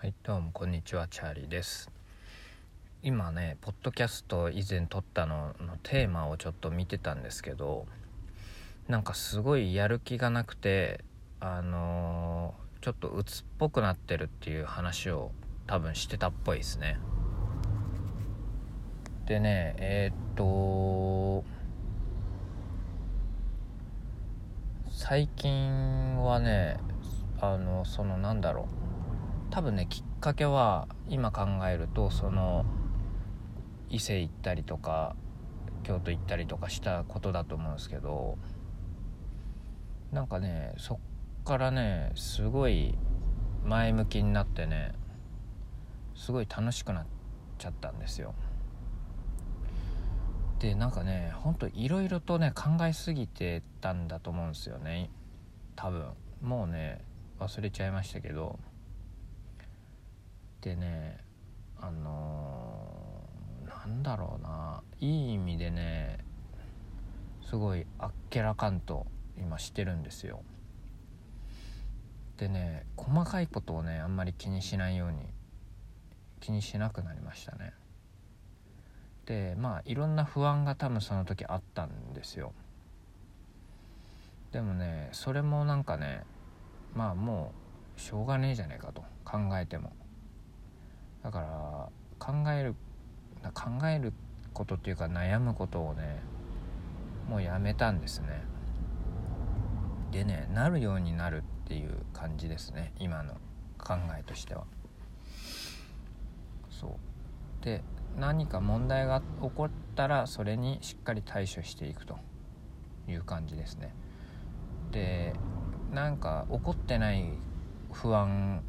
はいどうもこんにちはチャーリーです。今ねポッドキャスト以前撮ったののテーマをちょっと見てたんですけどなんかすごいやる気がなくてあのー、ちょっと鬱っぽくなってるっていう話を多分してたっぽいですね。でねえー、っと最近はねあのそのなんだろう。多分ねきっかけは今考えるとその伊勢行ったりとか京都行ったりとかしたことだと思うんですけどなんかねそっからねすごい前向きになってねすごい楽しくなっちゃったんですよ。でなんかねほんといろいろとね考えすぎてたんだと思うんですよね。多分。もうね忘れちゃいましたけど。でねあのー、なんだろうないい意味でねすごいあっけらかんと今してるんですよ。でね細かいことをねあんまり気にしないように気にしなくなりましたね。でまあいろんな不安が多分その時あったんですよ。でもねそれもなんかねまあもうしょうがねえじゃねえかと考えても。だから考える考えることっていうか悩むことをねもうやめたんですね。でねなるようになるっていう感じですね今の考えとしては。そう。で何か問題が起こったらそれにしっかり対処していくという感じですね。でなんか起こってない不安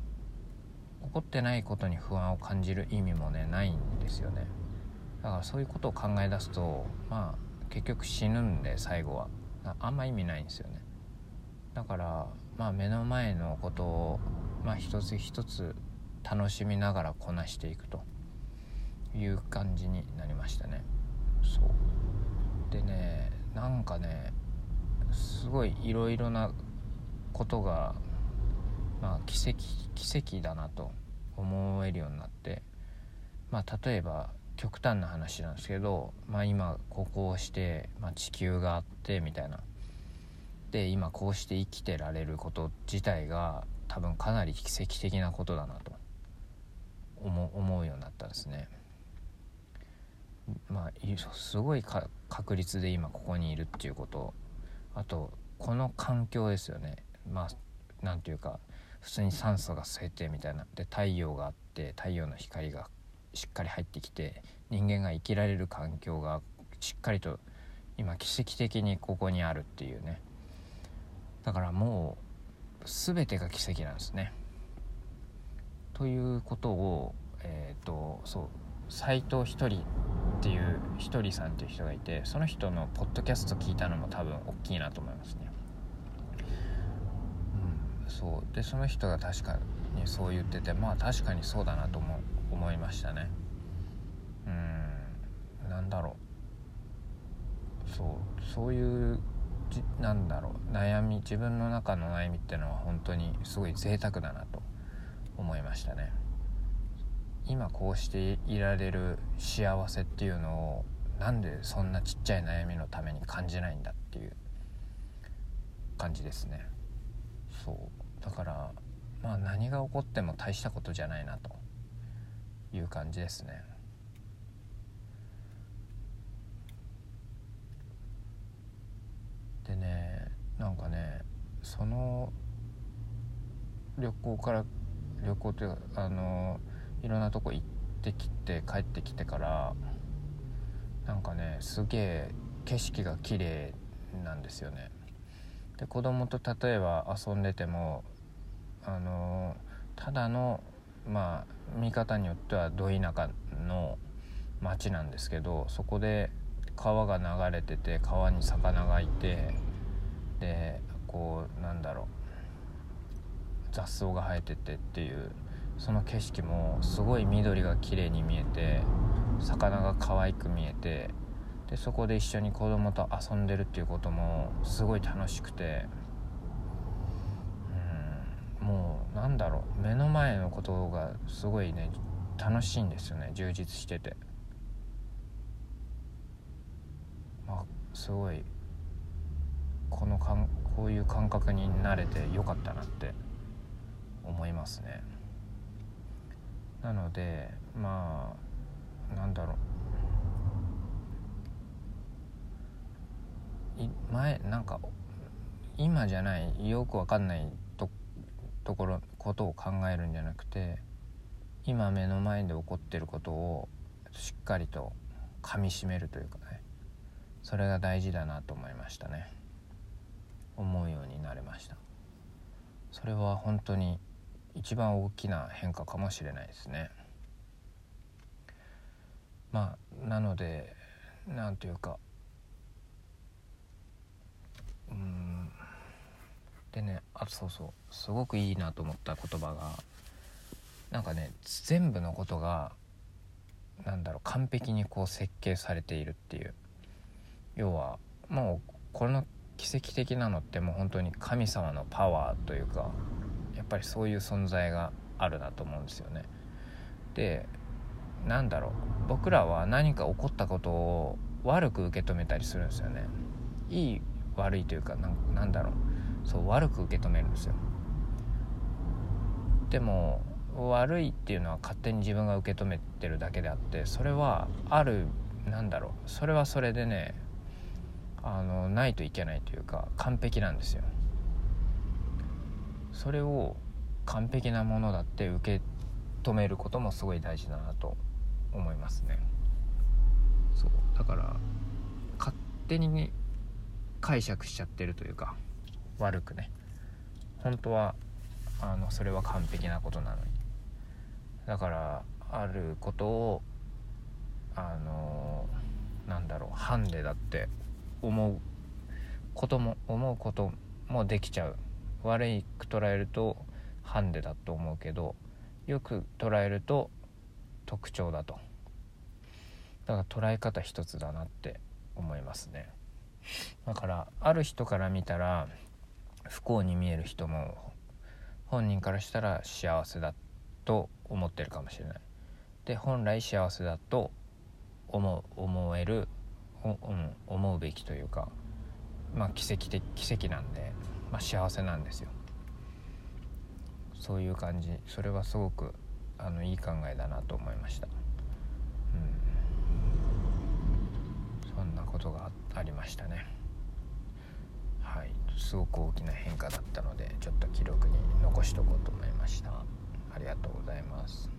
起こってないことに不安を感じる意味もねないんですよね。だからそういうことを考え出すとまあ結局死ぬんで最後は。あんま意味ないんですよね。だからまあ目の前のことをまあ一つ一つ楽しみながらこなしていくと。いう感じになりましたね。そう。でねなんかねすごいいろいろなことがまあ奇跡奇跡だなと思えるようになってまあ例えば極端な話なんですけど、まあ、今ここをして、まあ、地球があってみたいな。で今こうして生きてられること自体が多分かなり奇跡的なことだなと思思うようになったんですね。まあすごい確率で今ここにいるっていうこと。あとこの環境ですよね。まあ何ていうか普通に酸素が吸えてみたいなで太陽があって太陽の光がしっかり入ってきて人間が生きられる環境がしっかりと今奇跡的にここにあるっていうねだからもう全てが奇跡なんですね。ということをえっ、ー、とそう斎藤ひとりっていうひとりさんっていう人がいてその人のポッドキャスト聞いたのも多分大きいなと思いますね。そう。でその人が確かにそう言っててまあ確かにそうだなとも思いましたね。うん。なんだろう。そう。そういうじなんだろう。悩み自分の中の悩みっていうのは本当にすごい贅沢だなと思いましたね。今こうしていられる幸せっていうのをなんでそんなちっちゃい悩みのために感じないんだっていう感じですね。そう。だからまあ何が起こっても大したことじゃないなと。いう感じですね。でねなんかねその旅行から旅行というかあのいろんなとこ行ってきて帰ってきてからなんかねすげえ景色が綺麗なんですよね。で子供と例えば遊んでてもあのただのまあ見方によってはど田舎の町なんですけどそこで川が流れてて川に魚がいてでこうなんだろう雑草が生えててっていうその景色もすごい緑が綺麗に見えて魚が可愛く見えてでそこで一緒に子供と遊んでるっていうこともすごい楽しくてもうなんだろう目の前のことがすごいね楽しいんですよね充実してて。まあすごいこのかんこういう感覚になれてよかったなって思いますね。なのでまあなんだろう。い前なんか今じゃないよくわかんないところことを考えるんじゃなくて今目の前で起こってることをしっかりとかみしめるというかね。それが大事だなと思いましたね。思うようになれました。それは本当に一番大きな変化かもしれないですね。まあなのでなんというかうんでねあそうそうすごくいいなと思った言葉がなんかね全部のことがなんだろう完璧にこう設計されているっていう要はもうこの奇跡的なのってもう本当に神様のパワーというかやっぱりそういう存在があるなと思うんですよね。でなんだろう僕らは何か起こったことを悪く受け止めたりするんですよね。いい悪いというかなんだろうそう悪く受け止めるんですよ。でも悪いっていうのは勝手に自分が受け止めてるだけであってそれはあるなんだろうそれはそれでねあのないといけないというか完璧なんですよ。それを完璧なものだって受け止めることもすごい大事だなと思いますね。そう。だから勝手に解釈しちゃってるというか悪くね。本当はあのそれは完璧なことなのに。だからあることをあのなんだろうハンデだって思うことも思うこともできちゃう。悪いく捉えるとハンデだと思うけどよく捉えると特徴だと。だから捉え方一つだなって思いますね。だからある人から見たら不幸に見える人も本人からしたら幸せだと思ってるかもしれない。で本来幸せだと思う思えるうん、思うべきというか、まあ、奇跡的奇跡なんで、まあ、幸せなんですよ。そういう感じ。それはすごくあのいい考えだなと思いました、うん、そんなことがありましたね。すごく大きな変化だったのでちょっと記録に残しとこうと思いました。ありがとうございます。